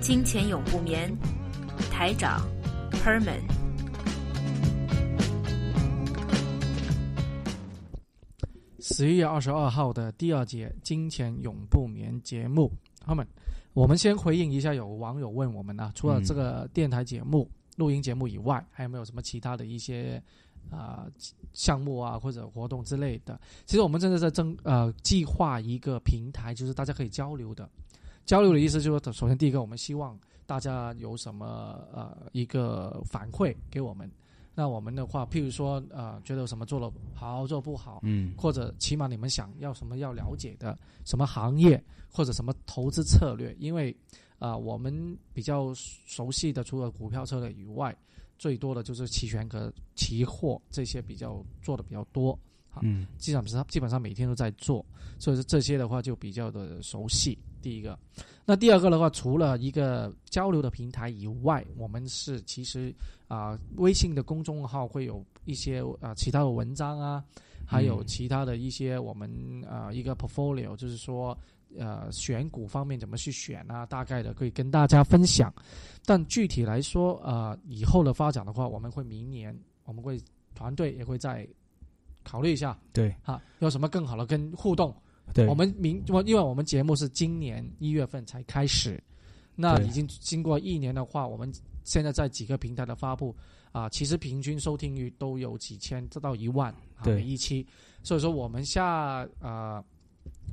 金钱永不眠，台长 Herman。十一月二十二号的第二节《金钱永不眠》节目，Herman，我们先回应一下有网友问我们啊，除了这个电台节目、录音节目以外，还有没有什么其他的一些啊项目啊或者活动之类的？其实我们正在在争呃计划一个平台，就是大家可以交流的。交流的意思就是，首先第一个，我们希望大家有什么呃一个反馈给我们。那我们的话，譬如说呃，觉得有什么做的好，做不好，嗯，或者起码你们想要什么要了解的什么行业或者什么投资策略，因为啊，我们比较熟悉的除了股票策略以外，最多的就是期权和期货这些比较做的比较多。嗯，基本上基本上每天都在做，所以说这些的话就比较的熟悉。第一个，那第二个的话，除了一个交流的平台以外，我们是其实啊，微信的公众号会有一些啊其他的文章啊，还有其他的一些我们啊一个 portfolio，就是说呃选股方面怎么去选啊，大概的可以跟大家分享。但具体来说啊，以后的发展的话，我们会明年我们会团队也会在。考虑一下，对，哈，有什么更好的跟互动？对，我们明，因为我们节目是今年一月份才开始，那已经经过一年的话，我们现在在几个平台的发布啊，其实平均收听率都有几千到一万啊每一期，所以说我们下啊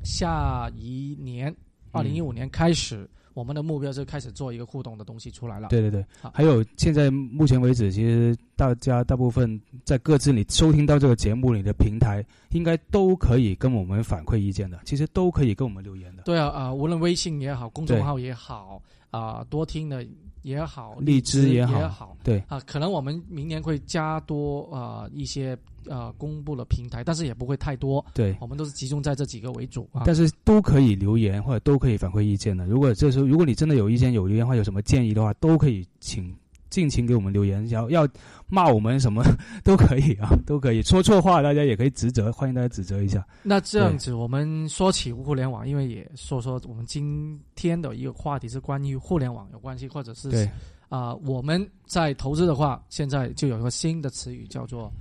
下一年二零一五年开始。我们的目标就开始做一个互动的东西出来了。对对对，还有现在目前为止，其实大家大部分在各自你收听到这个节目里的平台，应该都可以跟我们反馈意见的。其实都可以跟我们留言的。对啊啊，无论微信也好，公众号也好啊，多听的也好，荔枝也好，对啊，可能我们明年会加多啊一些。啊，公布的平台，但是也不会太多。对，我们都是集中在这几个为主啊。但是都可以留言或者都可以反馈意见的。如果这时候如果你真的有意见、有留言或有什么建议的话，都可以请尽情给我们留言。要 要骂我们什么 都可以啊，都可以说错话，大家也可以指责，欢迎大家指责一下。那这样子，我们说起互联网，因为也说说我们今天的一个话题是关于互联网有关系，或者是对啊，我们在投资的话，现在就有一个新的词语叫做。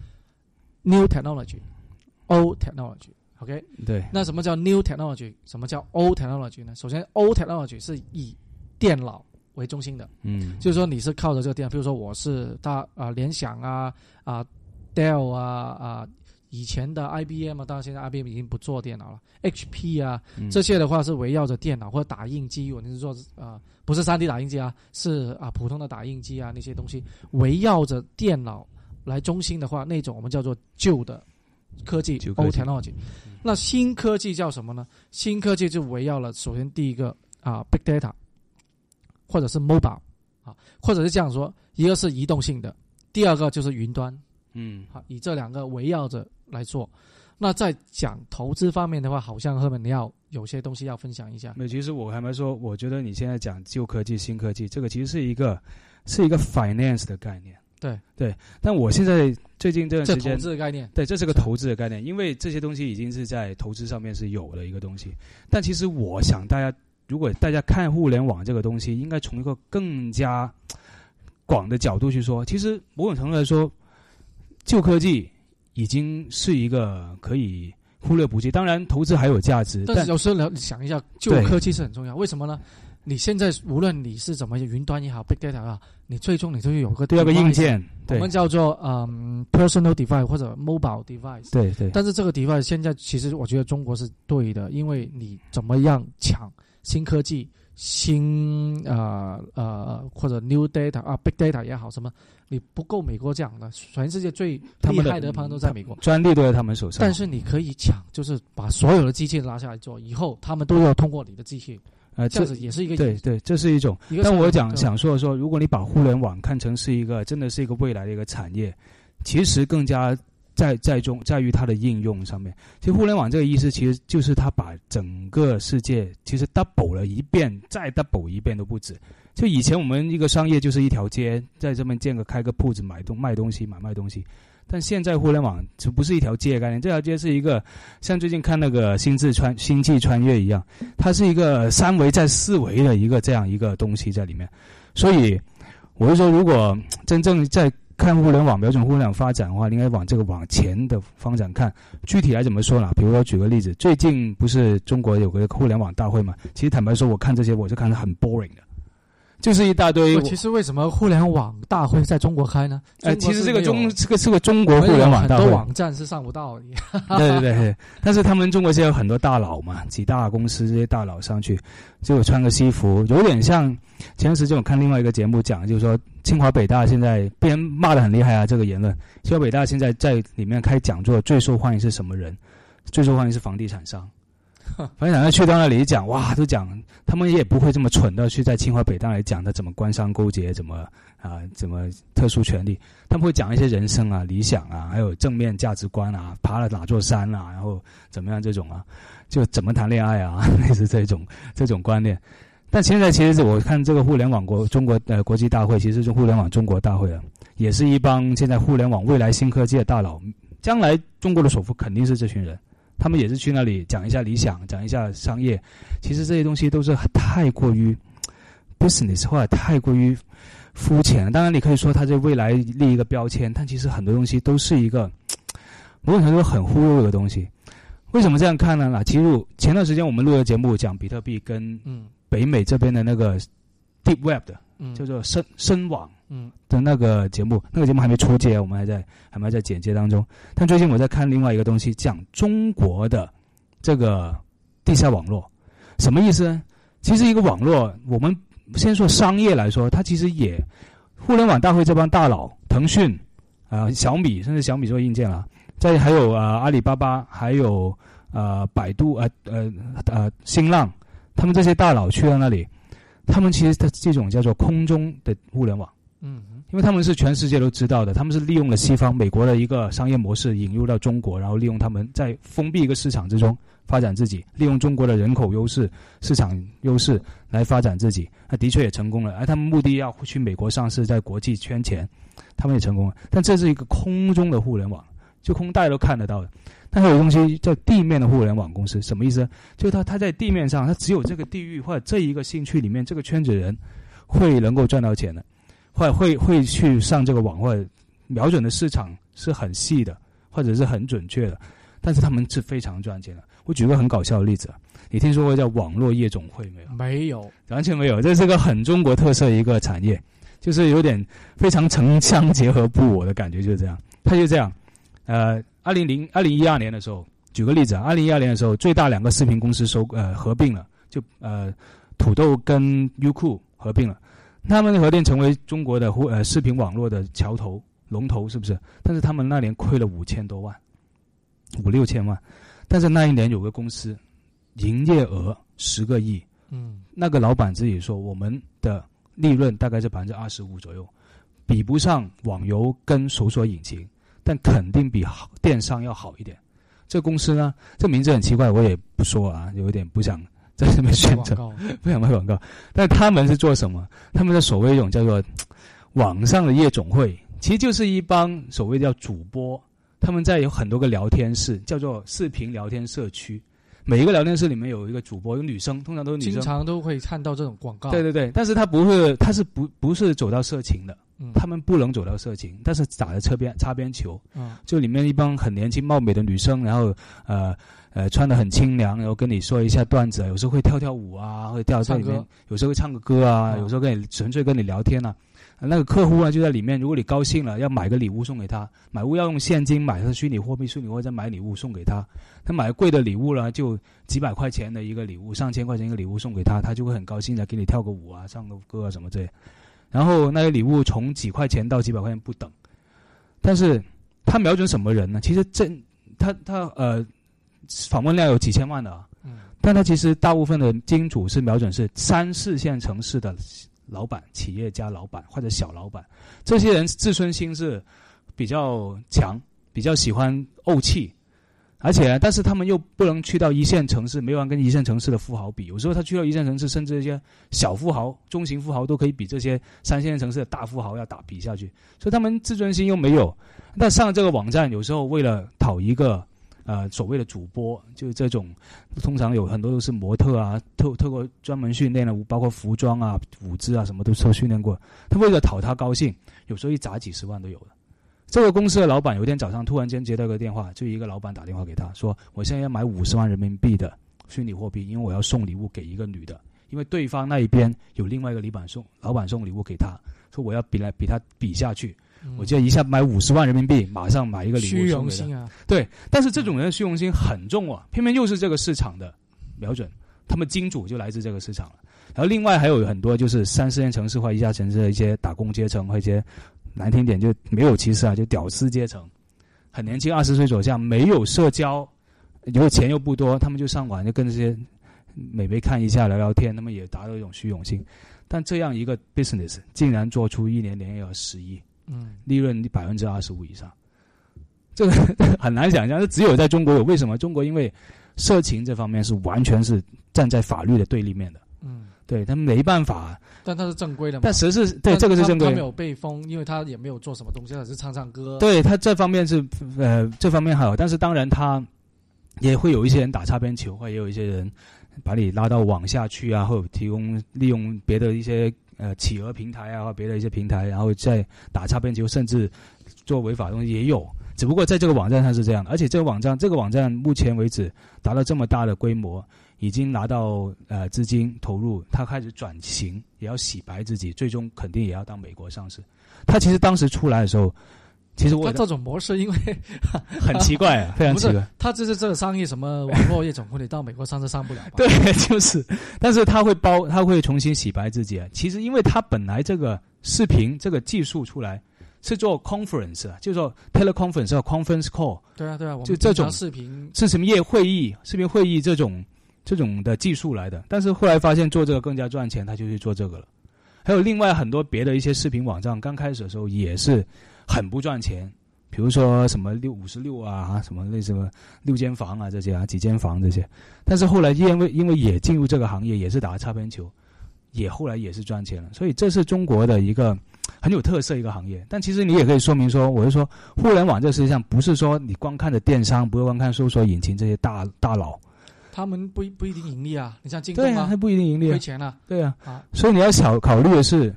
New technology, old technology. OK，对。那什么叫 new technology？什么叫 old technology 呢？首先，old technology 是以电脑为中心的，嗯，就是说你是靠着这个电脑，比如说我是大啊联想啊啊 Dell 啊啊以前的 IBM 啊，当然现在 IBM 已经不做电脑了，HP 啊这些的话是围绕着电脑或者打印机，我你是做啊不是 3D 打印机啊，是啊普通的打印机啊那些东西。围绕着电脑。来中心的话，那种我们叫做旧的科技 （old technology）。那新科技叫什么呢？新科技就围绕了首先第一个啊，big data，或者是 mobile 啊，或者是这样说，一个是移动性的，第二个就是云端。嗯，好，以这两个围绕着来做。那在讲投资方面的话，好像后面你要有些东西要分享一下。那，其实我还没说，我觉得你现在讲旧科技、新科技，这个其实是一个是一个 finance 的概念。对对，但我现在最近这段时间，投资的概念，对，这是个投资的概念，因为这些东西已经是在投资上面是有的一个东西。但其实我想，大家如果大家看互联网这个东西，应该从一个更加广的角度去说。其实某种程度来说，旧科技已经是一个可以忽略不计。当然，投资还有价值，但是有时候你想一下，旧科技是很重要。为什么呢？你现在无论你是怎么云端也好，big data 啊，你最终你都有个第二个硬件，我们叫做嗯 personal device 或者 mobile device。对对。但是这个 device 现在其实我觉得中国是对的，因为你怎么样抢新科技、新呃呃或者 new data 啊 big data 也好什么，你不够美国讲的，全世界最厉害的方都在美国，专利都在他们手上。但是你可以抢，就是把所有的机器拉下来做，以后他们都要通过你的机器。呃，这样子也是一个对对，这是一种。一但我讲想说的说，如果你把互联网看成是一个真的是一个未来的一个产业，其实更加在在中在于它的应用上面。其实互联网这个意思，其实就是它把整个世界其实 double 了一遍，再 double 一遍都不止。就以前我们一个商业就是一条街，在这边建个开个铺子买东卖东西买卖东西，但现在互联网就不是一条街的概念，这条街是一个像最近看那个星际穿星际穿越一样，它是一个三维在四维的一个这样一个东西在里面。所以我是说，如果真正在看互联网瞄准互联网发展的话，应该往这个往前的方向看。具体来怎么说呢？比如说举个例子，最近不是中国有个互联网大会嘛？其实坦白说，我看这些我是看得很 boring 的，就是一大堆。其实为什么互联网大会在中国开呢？呃，其实这个中这个是个中国互联网大会很多，网站是上不到的。对对对对，但是他们中国现在有很多大佬嘛，几大公司这些大佬上去，就穿个西服，有点像前段时间我看另外一个节目讲，就是说清华北大现在被人骂的很厉害啊，这个言论，清华北大现在在里面开讲座，最受欢迎是什么人？最受欢迎是房地产商。房地产商去到那里讲，哇，都讲他们也不会这么蠢的去在清华北大来讲他怎么官商勾结，怎么啊、怎么特殊权利，他们会讲一些人生啊、理想啊，还有正面价值观啊，爬了哪座山啊，然后怎么样这种啊，就怎么谈恋爱啊，类似这种这种观念。但现在其实我看这个互联网国中国呃国际大会，其实是互联网中国大会啊，也是一帮现在互联网未来新科技的大佬，将来中国的首富肯定是这群人。他们也是去那里讲一下理想，讲一下商业。其实这些东西都是太过于 business 或者太过于肤浅。当然，你可以说它在未来立一个标签，但其实很多东西都是一个某种程度很忽悠的东西。为什么这样看呢？那其实前段时间我们录的节目讲比特币跟嗯北美这边的那个 Deep Web 的，嗯，叫做深深网。嗯的那个节目，那个节目还没出街，我们还在还没在简介当中。但最近我在看另外一个东西，讲中国的这个地下网络，什么意思呢？其实一个网络，我们先说商业来说，它其实也互联网大会这帮大佬，腾讯啊、小米，甚至小米做硬件了，再还有啊、阿里巴巴，还有呃百度呃呃呃新浪，他们这些大佬去了那里，他们其实的这种叫做空中的互联网。嗯因为他们是全世界都知道的，他们是利用了西方、美国的一个商业模式引入到中国，然后利用他们在封闭一个市场之中发展自己，利用中国的人口优势、市场优势来发展自己。那的确也成功了，而他们目的要去美国上市，在国际圈钱，他们也成功了。但这是一个空中的互联网，就空大家都看得到的。但还有东西叫地面的互联网公司，什么意思？就是它它在地面上，它只有这个地域或者这一个兴趣里面，这个圈子人会能够赚到钱的。或者会会去上这个网，或者瞄准的市场是很细的，或者是很准确的，但是他们是非常赚钱的。我举个很搞笑的例子，你听说过叫网络夜总会没有？没有，完全没有，这是个很中国特色一个产业，就是有点非常城乡结合部，我的感觉就是这样。他就这样，呃，二零零二零一二年的时候，举个例子啊，二零一二年的时候，最大两个视频公司收呃合并了，就呃土豆跟优酷合并了。他们的核电成为中国的互呃视频网络的桥头龙头，是不是？但是他们那年亏了五千多万，五六千万。但是那一年有个公司营业额十个亿，嗯那个老板自己说，我们的利润大概是百分之二十五左右，比不上网游跟搜索引擎，但肯定比好电商要好一点。这公司呢，这名字很奇怪，我也不说啊，有一点不想在上面宣传。不想卖广告，但他们是做什么？他们的所谓一种叫做 网上的夜总会，其实就是一帮所谓叫主播，他们在有很多个聊天室，叫做视频聊天社区。每一个聊天室里面有一个主播，有女生，通常都是女生经生。常都会看到这种广告。对对对，但是他不是，他是不不是走到色情的，嗯，他们不能走到色情，但是打着侧边擦边球，嗯就里面一帮很年轻貌美的女生，然后呃呃穿的很清凉，然后跟你说一下段子，有时候会跳跳舞啊，会跳在里面有时候会唱个歌啊，嗯有时候跟你纯粹跟你聊天啊。那个客户啊就在里面，如果你高兴了，要买个礼物送给他，买物要用现金买，是虚拟货币，虚拟货币再买礼物送给他。他买贵的礼物呢，就几百块钱的一个礼物，上千块钱一个礼物送给他，他就会很高兴的给你跳个舞啊，唱个歌啊什么这些。然后那些礼物从几块钱到几百块钱不等，但是他瞄准什么人呢？其实这他他呃访问量有几千万的、啊，嗯但他其实大部分的金主是瞄准是三四线城市的老板、企业家老板或者小老板，这些人自尊心是比较强，比较喜欢怄气。而且，但是他们又不能去到一线城市，没有跟一线城市的富豪比。有时候他去到一线城市，甚至一些小富豪、中型富豪都可以比这些三线城市的大富豪要打比下去。所以他们自尊心又没有。那上这个网站，有时候为了讨一个呃所谓的主播，就是这种通常有很多都是模特啊，特特过专门训练的，包括服装啊、舞姿啊什么都受训练过。他为了讨他高兴，有时候一砸几十万都有的。这个公司的老板有一天早上突然间接到一个电话，就一个老板打电话给他说：“我现在要买五十万人民币的虚拟货币，因为我要送礼物给一个女的，因为对方那一边有另外一个老板送老板送礼物给他，说我要比来比他比下去，我就一下买五十万人民币，马上买一个礼物虚荣心啊！对，但是这种人的虚荣心很重啊，偏偏又是这个市场的瞄准，他们金主就来自这个市场了。然后另外还有很多就是三四线城市或一线城市的一些打工阶层和一些。难听点就没有歧视啊，就屌丝阶层，很年轻，二十岁左右，没有社交，有钱又不多，他们就上网就跟这些美眉看一下聊聊天，他们也达到一种虚荣心。但这样一个 business 竟然做出一年年有十亿，嗯，利润百分之二十五以上，这个很难想象，这只有在中国有。为什么？中国因为色情这方面是完全是站在法律的对立面的，嗯，对他们没办法。但他是正规的，但实是对这个是正规，他没有被封，因为他也没有做什么东西，他只是唱唱歌。对他这方面是呃这方面好，但是当然他也会有一些人打擦边球，或也有一些人把你拉到网下去啊，或者提供利用别的一些呃企鹅平台啊，或别的一些平台，然后再打擦边球，甚至做违法东西也有。只不过在这个网站上是这样，而且这个网站这个网站目前为止达到这么大的规模。已经拿到呃资金投入，它开始转型，也要洗白自己，最终肯定也要到美国上市。它其实当时出来的时候，其实我这种模式因为 很奇怪啊，非常奇怪。他这是这个商业什么网络业总会，你到美国上市上不了。对，就是，但是他会包，他会重新洗白自己。其实因为他本来这个视频这个技术出来是做 conference，就说 teleconference 或 conference call。对啊，对啊，就这种视频是什么业会议、视频会议这种。这种的技术来的，但是后来发现做这个更加赚钱，他就去做这个了。还有另外很多别的一些视频网站，刚开始的时候也是很不赚钱，比如说什么六五十六啊，什么类似六间房啊这些啊，几间房这些。但是后来因为因为也进入这个行业，也是打擦边球，也后来也是赚钱了。所以这是中国的一个很有特色一个行业。但其实你也可以说明说，我是说互联网这实际上不是说你光看着电商，不是光看搜索引擎这些大大佬。他们不不一定盈利啊，你像京东啊，他不一定盈利，亏钱了。对啊，啊，所以你要考考虑的是，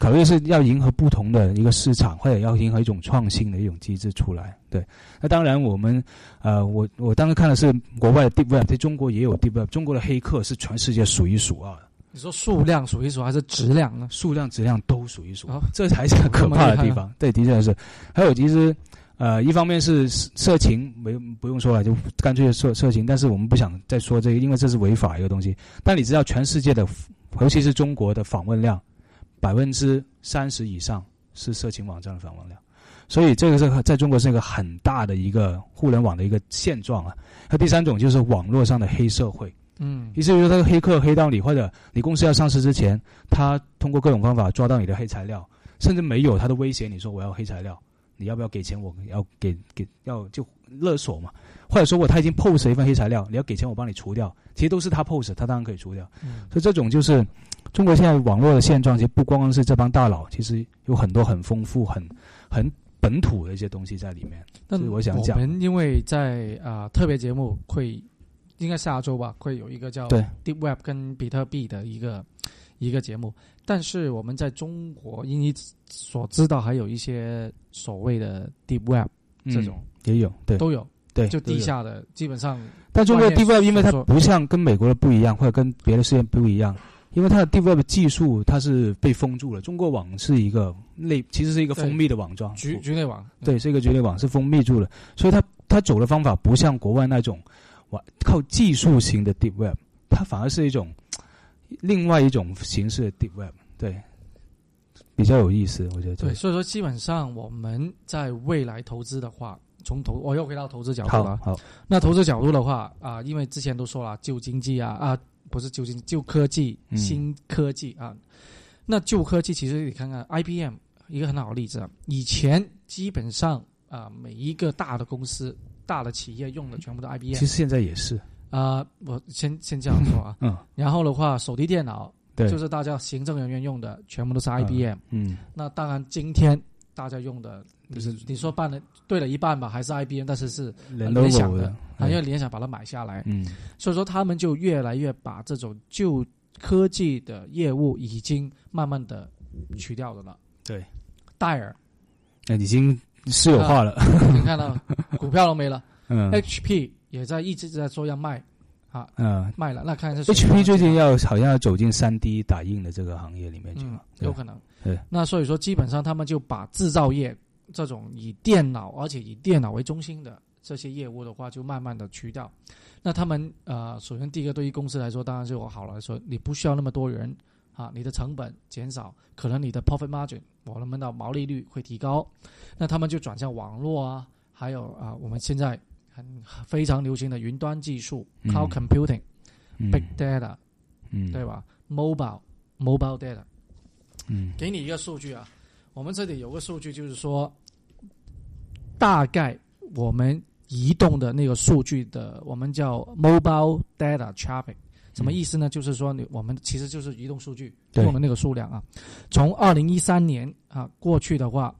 考虑的是要迎合不同的一个市场，或者要迎合一种创新的一种机制出来。对，那当然我们，呃，我我当时看的是国外的 Deep Web，在中国也有 Deep Web，中国的黑客是全世界数一数二的。你说数量数一数还是质量呢？数量质量都数一数哦，这才是可怕的地方。对，的确是。还有其实。呃，一方面是色情，没不用说了，就干脆色色情。但是我们不想再说这个，因为这是违法一个东西。但你知道，全世界的，尤其是中国的访问量，百分之三十以上是色情网站的访问量，所以这个是在中国是一个很大的一个互联网的一个现状啊。那第三种就是网络上的黑社会，嗯，意思就是说，他个黑客黑到你，或者你公司要上市之前，他通过各种方法抓到你的黑材料，甚至没有，他都威胁你说我要黑材料。你要不要给钱？我要给给要就勒索嘛，或者说我他已经 post 一份黑材料，你要给钱我帮你除掉。其实都是他 post，他当然可以除掉。嗯所以这种就是中国现在网络的现状，其实不光光是这帮大佬，其实有很多很丰富、很很本土的一些东西在里面。那我想讲，我们因为在啊特别节目会应该下周吧，会有一个叫 Deep Web 跟比特币的一个。一个节目，但是我们在中国，因你所知道，还有一些所谓的 deep web 这种也有，对，都有，对，就地下的，基本上。但中国 deep web 因为它不像跟美国的不一样，或者跟别的世界不一样，因为它的 deep web 技术它是被封住了。中国网是一个内，其实是一个封闭的网状，局局内网，对，是一个局内网，是封闭住了。所以它它走的方法不像国外那种，哇，靠技术型的 deep web，它反而是一种。另外一种形式的 deep web，对，比较有意思，我觉得。对，所以说基本上我们在未来投资的话，从投我又回到投资角度了。好好，那投资角度的话啊、因为之前都说了旧经济啊啊，不是旧经济，旧科技、嗯新科技啊。那旧科技其实你看看 IBM 一个很好的例子啊，以前基本上啊、每一个大的公司、大的企业用的全部都 IBM 其实现在也是，啊、我先先这样说啊。嗯，然后的话，手提电脑对，就是大家行政人员用的，全部都是 IBM。嗯，那当然，今天大家用的，就是你说办了对了一半吧，还是 IBM，但是是联联想的因为联想把它买下来，嗯。所以说他们就越来越把这种旧科技的业务已经慢慢的取掉的了。对，戴尔，那已经私有化了，你看到 股票都没了。嗯，HP 也在一直在说要卖，啊嗯。卖了，那看是谁，HP 最近要好像要走进三 D 打印的这个行业里面去嗯了，，有可能。对，那所以说基本上他们就把制造业这种以电脑，而且以电脑为中心的这些业务的话，就慢慢的去掉。那他们呃，首先第一个对于公司来说，当然是我好了，说你不需要那么多人啊，你的成本减少，可能你的 profit margin，我们的毛利率会提高。那他们就转向网络啊，还有啊，我们现在很非常流行的云端技术、嗯 cloud computing、嗯 big data，嗯对吧？mobile mobile data。嗯给你一个数据啊，我们这里有个数据，就是说，大概我们移动的那个数据的，我们叫 mobile data traffic，什么意思呢？就是说你我们其实就是移动数据对用的那个数量啊。从二零一三年啊过去的话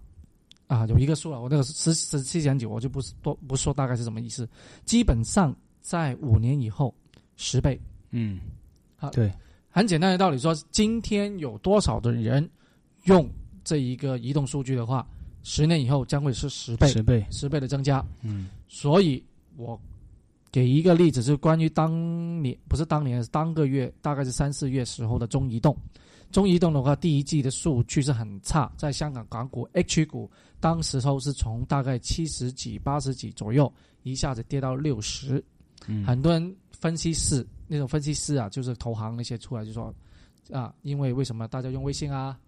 啊，有一个数了，我那个十十七点九，我就不是多不说大概是什么意思。基本上在五年以后十倍，嗯好对，很简单的道理说，今天有多少的人用这一个移动数据的话，十年以后将会是十倍，十倍，十倍的增加。嗯所以我给一个例子，是关于当年不是当年，是当个月，大概是三四月时候的中移动。中移动的话，第一季的数据是很差，在香港港股 H 股，当时候是从大概七十几、八十几左右，一下子跌到六十。嗯，很多人分析师那种分析师啊，就是投行那些出来就说啊，因为为什么大家用微信啊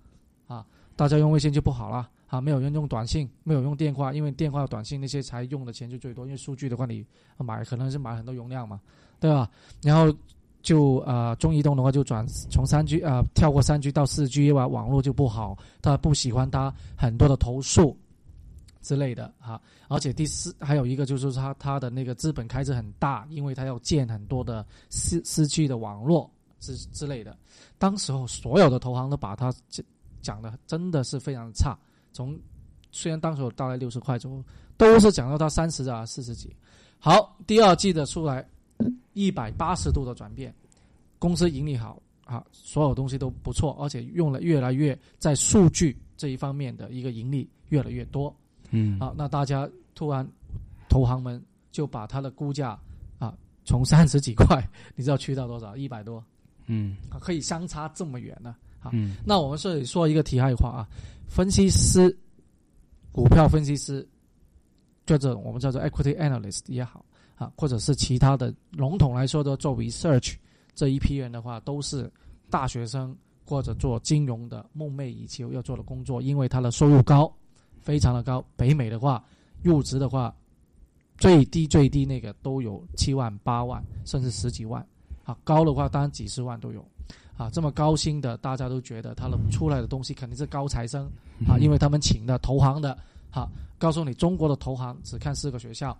啊，大家用微信就不好了啊，没有人用短信，没有用电话，因为电话、短信那些才用的钱就最多，因为数据的话你买可能是买很多容量嘛，对吧？然后就呃中移动的话就转从三 G 啊、跳过三 G 到四 G 吧，网络就不好，他不喜欢他很多的投诉之类的哈、而且第四还有一个就是他他的那个资本开支很大，因为他要建很多的四四 G 的网络之之类的。当时候所有的投行都把他讲讲的真的是非常差，从虽然当时我大概六十块左右，都是讲到到三十啊四十几。好，第二季的出来一百八十度的转变，公司盈利好啊，所有东西都不错，而且用了越来越在数据这一方面的一个盈利越来越多。嗯啊，那大家突然投行们就把它的估价啊从三十几块，你知道去到多少？一百多嗯啊，可以相差这么远呢、啊。嗯那我们这里说一个题外话啊，分析师、股票分析师，或者我们叫做 equity analyst 也好啊，或者是其他的笼统来说的做 research 这一批人的话，都是大学生或者做金融的梦寐以求要做的工作，因为他的收入高，非常的高。北美的话，入职的话，最低最低那个都有七万、八万，甚至十几万啊，高的话当然几十万都有。啊，这么高薪的，大家都觉得他的出来的东西肯定是高材生啊，因为他们请的投行的，哈、告诉你中国的投行只看四个学校，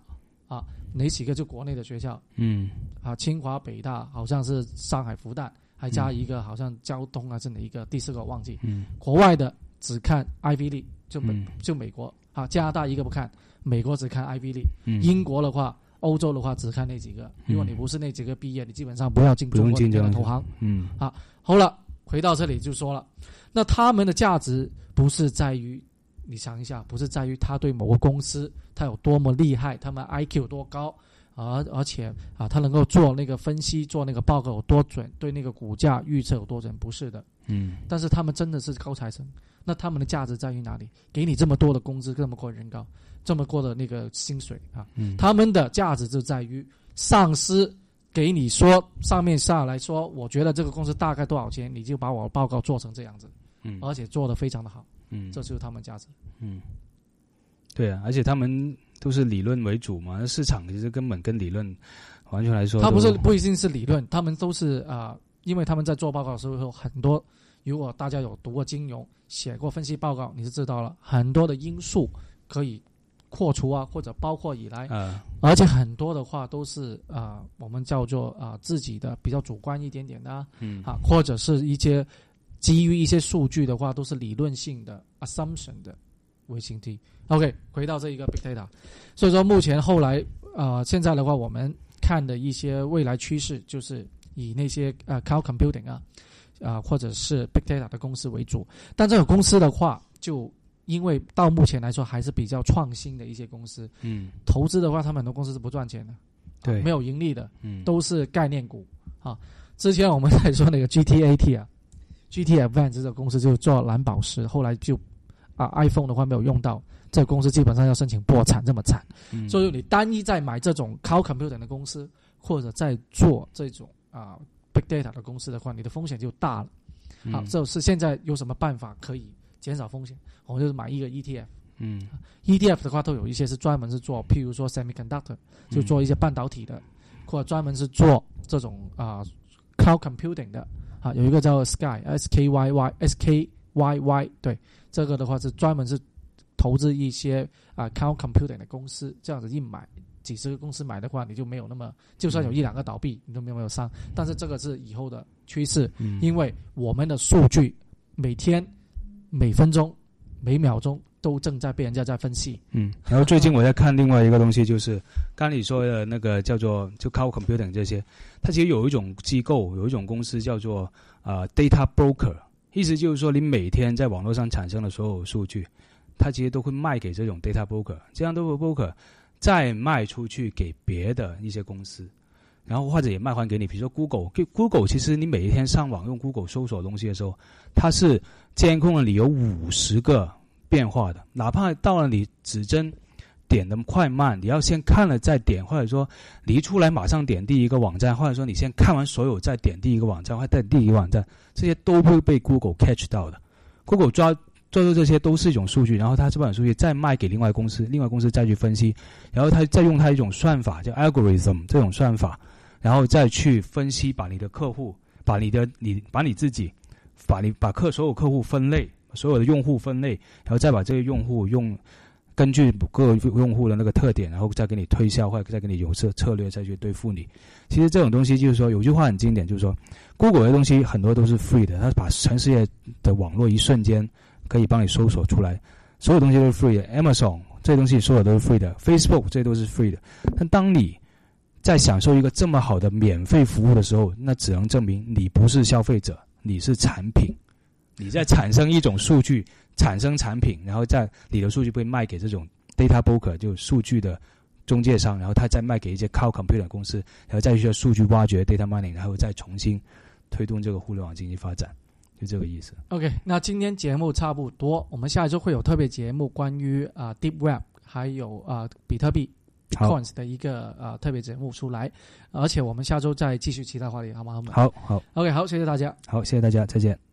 啊，哪几个就国内的学校嗯啊，清华、北大，好像是上海复旦，还加一个好像交通啊，是哪一个？第四个忘记。嗯国外的只看 Ivy League，就美、嗯就美国啊，加拿大一个不看，美国只看 Ivy League，、嗯，英国的话。欧洲的话只看那几个，如果嗯你不是那几个毕业，你基本上不要进中国这投行。嗯啊好了，回到这里就说了，那他们的价值不是在于，你想一下，不是在于他对某个公司他有多么厉害，他们 IQ 有多高，而而且啊，他能够做那个分析，做那个报告有多准，对那个股价预测有多准，不是的。嗯但是他们真的是高材生，那他们的价值在于哪里？给你这么多的工资，这么高人高，这么过的那个薪水啊，嗯，他们的价值就在于上司给你说上面下来说，我觉得这个公司大概多少钱，你就把我的报告做成这样子，嗯而且做的非常的好，嗯这就是他们价值。嗯，对啊，而且他们都是理论为主嘛。市场其实根本跟理论完全来说，他不是不一定是理论，他们都是啊、因为他们在做报告的时候有很多，如果大家有读过金融、写过分析报告，你就知道了很多的因素可以扩除啊，或者包括以来，啊而且很多的话都是啊、我们叫做啊、自己的比较主观一点点的啊，嗯啊，或者是一些基于一些数据的话，都是理论性的 assumption 的微型题。OK，回到这一个 big data，所以说目前后来呃，现在的话，我们看的一些未来趋势就是以那些呃 cloud computing 啊，啊、或者是 big data 的公司为主。但这个公司的话，就因为到目前来说还是比较创新的一些公司，嗯投资的话，他们很多公司是不赚钱的，啊对没有盈利的，嗯都是概念股啊。之前我们在说那个 GTAT 啊，GT Advance 这个公司就做蓝宝石，后来就啊 iPhone 的话没有用到，这个公司基本上要申请破产这么惨。嗯所以你单一在买这种 cloud computing 的公司，或者在做这种啊 big data 的公司的话，你的风险就大了。好，嗯这是现在有什么办法可以减少风险？我们就是买一个 ETF。嗯 ETF E 的话，都有一些是专门是做，譬如说 semiconductor，就做一些半导体的，或者专门是做这种啊、cloud computing 的啊，有一个叫 Sky S K Y Y S K Y Y，对，这个的话是专门是投资一些啊 cloud computing 的公司，这样子一买。几十个公司买的话，你就没有那么，就算有一两个倒闭，你都没有没有伤。但是这个是以后的趋势，嗯因为我们的数据每天、每分钟、每秒钟都正在被人家在分析。嗯，然后最近我在看另外一个东西，就是刚你说的那个叫做就 cloud computing 这些，它其实有一种机构，有一种公司叫做呃 data broker，意思就是说你每天在网络上产生的所有数据，它其实都会卖给这种 data broker，这样的 broker 再卖出去给别的一些公司。然后或者也卖还给你，比如说 Google，Google 其实你每一天上网用 Google 搜索东西的时候，它是监控了你有五十个变化的，哪怕到了你指针点的快慢，你要先看了再点，或者说你一出来马上点第一个网站，或者说你先看完所有再点第一个网站，或者点第一个网站，这些都会被 Google catch 到的。Google 抓抓住这些都是一种数据，然后它这本数据再卖给另外公司，另外公司再去分析，然后它再用它一种算法叫 algorithm 这种算法，然后再去分析，把你的客户，把你的你把你自己，把你把客所有客户分类，所有的用户分类，然后再把这个用户用根据各用户的那个特点，然后再给你推销，或者再给你有策策略再去对付你。其实这种东西就是说，有句话很经典，就是说，Google 的东西很多都是 free 的，它把全世界的网络一瞬间可以帮你搜索出来，所有东西都是 free 的。Amazon 这些东西所有都是 free 的，Facebook 这些都是 free 的。但当你在享受一个这么好的免费服务的时候，那只能证明你不是消费者，你是产品。你在产生一种数据，产生产品，然后在你的数据被卖给这种 data broker，就数据的中介商，然后他再卖给一些 cloud computer 公司，然后再去数据挖掘 data mining，然后再重新推动这个互联网经济发展，就这个意思。OK，那今天节目差不多，我们下一周会有特别节目，关于啊、Deep Web 还有啊、比特币 Bitcoins 的一个呃特别节目出来，而且我们下周再继续其他话题，好吗？好吗好好，OK，好，谢谢大家。好，谢谢大家，再见。